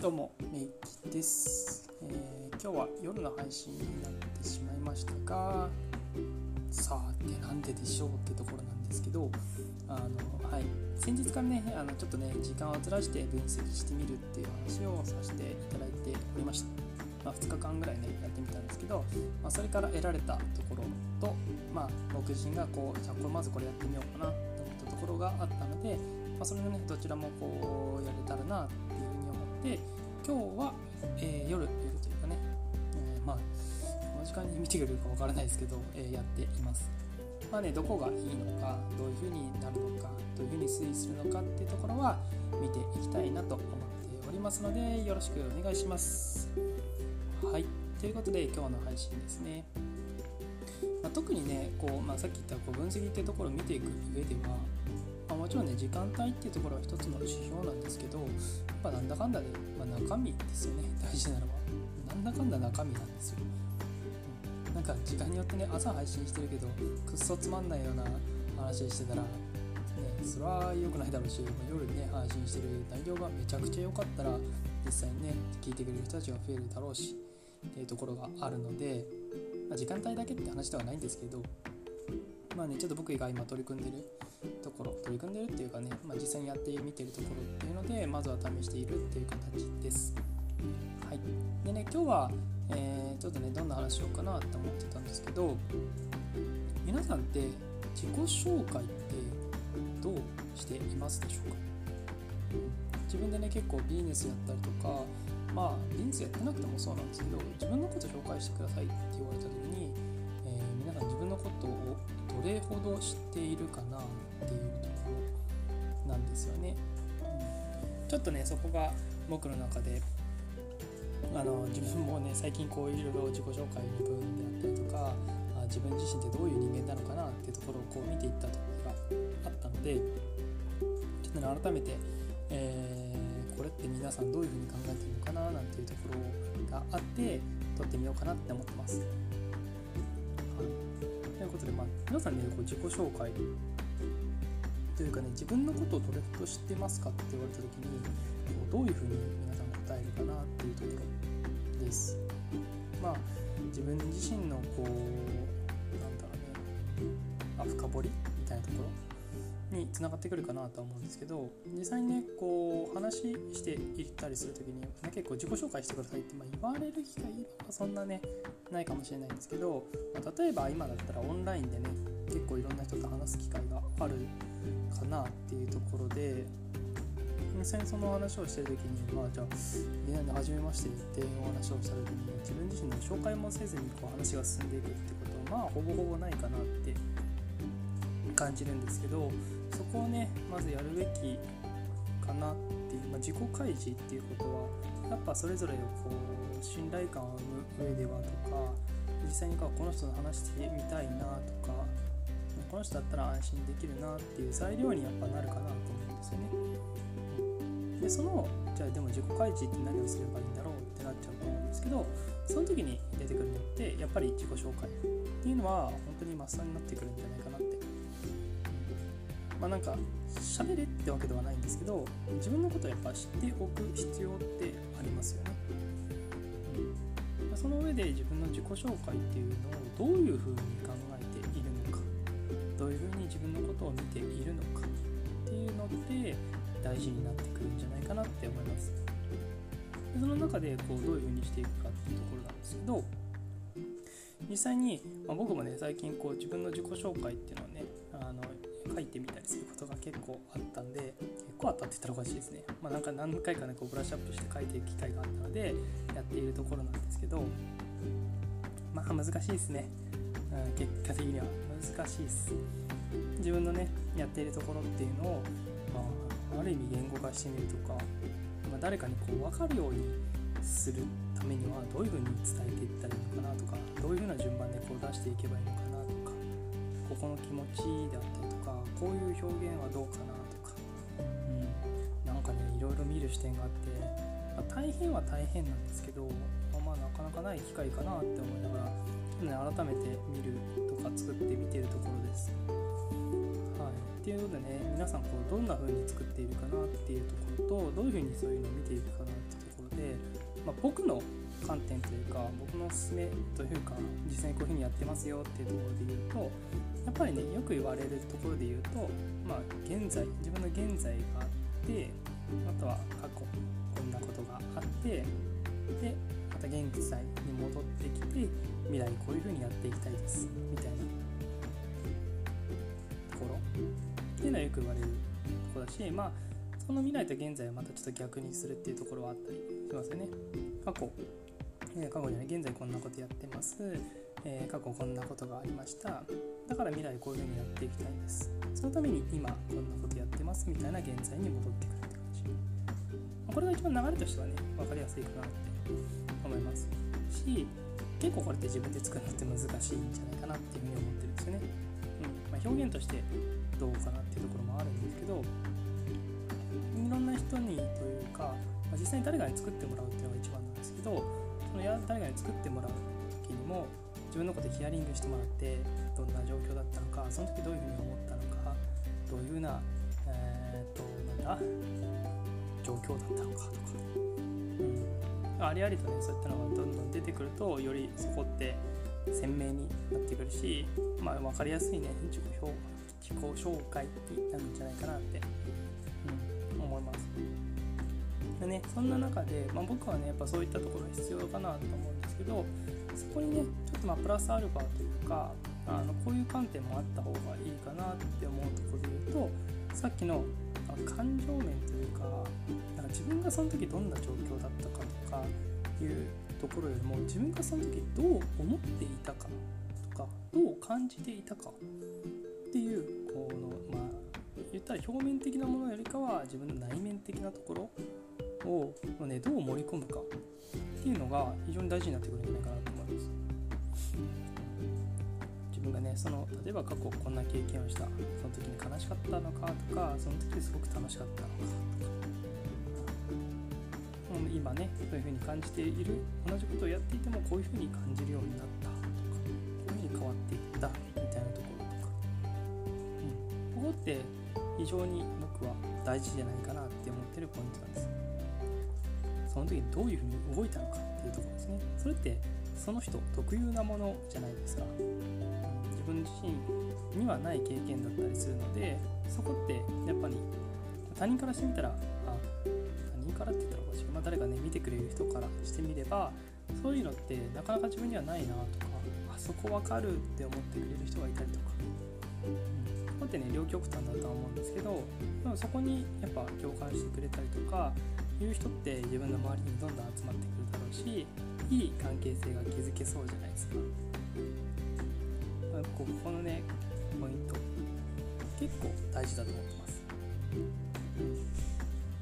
どうもめいきです、えー今日は夜の配信になってしまいましたがさあってなんででしょうってところなんですけどあの、はい、先日からねあのちょっとね時間をずらして分析してみるっていう話をさせていただいておりました、まあ、2日間ぐらいねやってみたんですけど、まあ、それから得られたところと、まあ、僕自身がこうじゃあこれまずこれやってみようかなと思ったところがあったので、まあ、それのねどちらもこうやれたらなっていうふうに思って今日は、えー夜夜というかね、えーまあこの時間に見てくれるかわからないですけど、えーやっています。まあねどこがいいのかどういうふうになるのかどういうふうに推移するのかっていうところは見ていきたいなと思っておりますのでよろしくお願いします。はい。ということで今日の配信ですね。まあ、特にねこう、まあ、さっき言ったこう分析っていうところを見ていく上では、もちろんね時間帯っていうところは一つの指標なんですけどやっぱなんだかんだで、まあ、中身ですよね。大事なのは。なんだかんだ中身なんですよ。うん。なんか時間によってね朝配信してるけどくっそつまんないような話してたらねそれは良くないだろうし夜にね配信してる内容がめちゃくちゃ良かったら実際にね聞いてくれる人たちが増えるだろうしっていうところがあるので、まあ、時間帯だけって話ではないんですけどまあねちょっと僕が今取り組んでるところ取り組んでるっていうかね、まあ、実際にやってみてるところっていうのでまずは試しているっていう形です。はい。でね今日は、えーちょっとねどんな話しようかなと思ってたんですけど皆さんって自己紹介ってどうしていますでしょうか？自分でね結構ビジネスやったりとかまあビジネスやってなくてもそうなんですけど自分のこと紹介してくださいって言われた時に、ことをどれほど知っているかなっていうところなんですよね、うんちょっとねそこが僕の中であの自分もね最近こういろいろ自己紹介の部分であったりとか自分自身ってどういう人間なのかなっていうところをこう見ていったところがあったのでちょっとね改めて、えーこれって皆さんどういうふうに考えてるのかななんていうところがあって撮ってみようかなって思ってます。ということで、まあ、皆さんねこう自己紹介というかね自分のことをどれほど知ってますかって言われた時にうどういうふうに皆さん答えるかなっていうところです。まあ自分自身のこうなんだろうねあ深掘りみたいなところにつながってくるかなとは思うんですけど実際にねこう話していったりする時に、ね、結構自己紹介してくださいって、まあ、言われる機会はそんなねないかもしれないんですけど、まあ例えば今だったらオンラインでね結構いろんな人と話す機会があるかなっていうところで実際にその話をしてる時にまあじゃあみんなで初めましてってお話をした時に自分自身の紹介もせずにこう話が進んでいくってことはまあほぼほぼないかなって感じるんですけどそこをねまずやるべきかなっていう、まあ、自己開示っていうことはやっぱそれぞれこう信頼感を生む上ではとか実際にこうこの人と話してみたいなとかこの人だったら安心できるなっていう材料にやっぱなるかなと思うんですよね。でそのじゃあでも自己開示って何をすればいいんだろうってなっちゃうと思うんですけどその時に出てくるのってやっぱり自己紹介っていうのは本当にマスターになってくるんじゃないかなってまあなんか喋れってわけではないんですけど自分のことをやっぱ知っておく必要ってありますよね、うん、その上で自分の自己紹介っていうのをどういうふうに考えているのかどういうふうに自分のことを見ているのかっていうのって大事になってくるんじゃないかなって思います。でその中でこうどういうふうにしていくかっていうところなんですけど実際に、まあ、僕もね最近こう自分の自己紹介っていうのをねあの書いてみたりすることが結構あったんで結構あったって言ったらおかしいですね、まあ、なんか何回かねこうブラッシュアップして書いていく機会があったのでやっているところなんですけどまあ難しいですね、うん、結果的には。難しいです。自分のねやっているところっていうのを、まあ、ある意味言語化してみるとか、まあ、誰かにこう分かるようにするためにはどういうふうに伝えていったらいいのかなとかどういうふうな順番でこう出していけばいいのかなとかここの気持ちであったりとかこういう表現はどうかなとか、うん、なんかねいろいろ見る視点があって、まあ、大変は大変なんですけど、まあ、まあなかなかない機会かなって思いながら、ね、改めて見るとか作ってみてるところです。はい、っていうのでね皆さんこうどんな風に作っているかなっていうところとどういう風にそういうのを見ていくかなっていうところでで、まあ、僕の観点というか僕のおすすめというか実際にこういうふうにやってますよっていうところで言うとやっぱりねよく言われるところで言うとまあ現在自分の現在があってあとは過去こんなことがあってでまた現在に戻ってきて未来こういうふうにやっていきたいですみたいなところ。っていうのはよく言われるところだしまあその未来と現在をまたちょっと逆にするっていうところはあったりしますよね。過去。え過去じゃない現在こんなことやってます、えー、過去こんなことがありました。だから未来こういうふうにやっていきたいんです。そのために今こんなことやってますみたいな現在に戻ってくるって感じ。これが一番流れとしてはね分かりやすいかなって思います。し結構これって自分で作るのって難しいんじゃないかなっていうふうに思ってるんですよね、うん。まあ、表現としてどうかなっていうところもあるんですけどいろんな人にというか、まあ、実際に誰かに作ってもらうっていうのが一番なんですけどその誰かに作ってもらう時にも自分のことヒアリングしてもらってどんな状況だったのかその時どういうふうに思ったのかどういうふうなえー、っとなんだ状況だったのかとか、うん、ありありとねそういったのがどんどん出てくるとよりそこって鮮明になってくるし、まあ、分かりやすいね自己評価自己紹介になるんじゃないかなって、うん、思います。でねそんな中で、まあ、僕はねやっぱそういったところが必要かなと思うんですけどそこにねちょっとまあプラスアルファというかあのこういう観点もあった方がいいかなって思うところで言うとさっきの感情面というかなんか自分がその時どんな状況だったかとかいうところよりも自分がその時どう思っていたかとかどう感じていたかっていうこのまあ言ったら表面的なものよりかは自分の内面的なところを、ね、どう盛り込むかっていうのが非常に大事になってくるんじゃないかなと思います。自分がねその例えば過去こんな経験をした。その時に悲しかったのかとかその時すごく楽しかったのかとか。今ねそういう風に感じている。同じことをやっていてもこういう風に感じるようになったとかこういう風に変わっていったみたいなところとか、うん、ここって非常に僕は大事じゃないかなって思ってるポイントなんです。その時にどういうふうに動いたのかっていうところですね。それってその人特有なものじゃないですか。自分自身にはない経験だったりするのでそこってやっぱり他人からしてみたらあ他人からって言ったらおかしい、まあ、誰かね見てくれる人からしてみればそういうのってなかなか自分にはないなとかあそこわかるって思ってくれる人がいたりとか、うん、ここってね両極端だとは思うんですけどでもそこにやっぱ共感してくれたりとかいう人って自分の周りにどんどん集まってくるだろうしいい関係性が築けそうじゃないですか。ここのねポイント結構大事だと思ってます。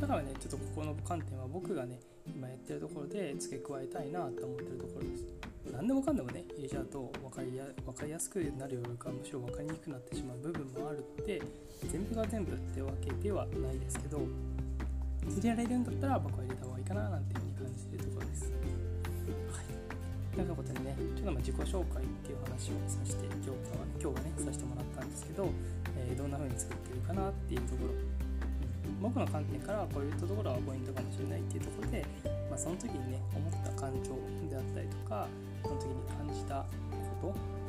だからねちょっとここの観点は僕がね今やってるところで付け加えたいなと思ってるところです。何でもかんでもね入れちゃうと分かりや分かりやすくなるよりかむしろ分かりにくくなってしまう部分もあるので全部が全部ってわけではないですけど入れられるんだったら僕は入れた方がいいかななんていうふうに感じてるところです。はい。ということでね、ちょっとま自己紹介っていう話をさせて、今日は今日はね、させてもらったんですけど、えー、どんな風に作ってるかなっていうところ、うん、僕の観点からこういうところはポイントかもしれないっていうところで、まあ、その時にね、思った感情であったりとか、その時に感じたこと、うん。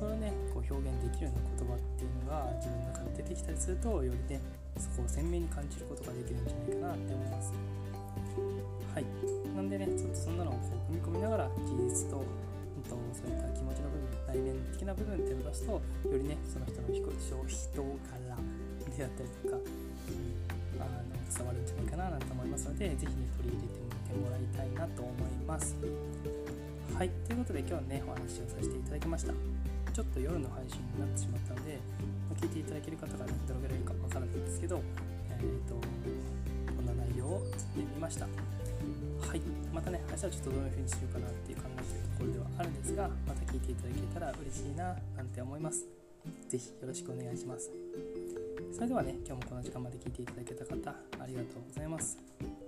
それをねこう表現できるような言葉っていうのが自分の中で出てきたりするとよりねそこを鮮明に感じることができるんじゃないかなって思いでねちょっとそんなのをこう組み込みながら事実ととそういった気持ちの部分内面的な部分っていうのを出すとよりねその人の人人柄であったりとか、うん、あの伝わるんじゃないかななんて思いますので是非ね取り入れてみてもらいたいなと思います。はいということで今日はねお話をさせていただきました。ちょっと夜の配信になってしまったので、聞いていただける方が、ね、どのぐらいいるかわからないんですけど、えーと、こんな内容を作ってみました。はい、またね、明日はちょっとどういう風にしようかなっていう考えてるところではあるんですが、また聞いていただけたら嬉しいななんて思います。是非よろしくお願いします。それではね、今日もこの時間まで聞いていただけた方、ありがとうございます。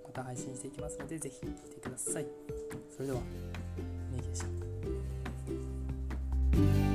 また配信していきますので、是非聞いてください。それでは、ネギでした。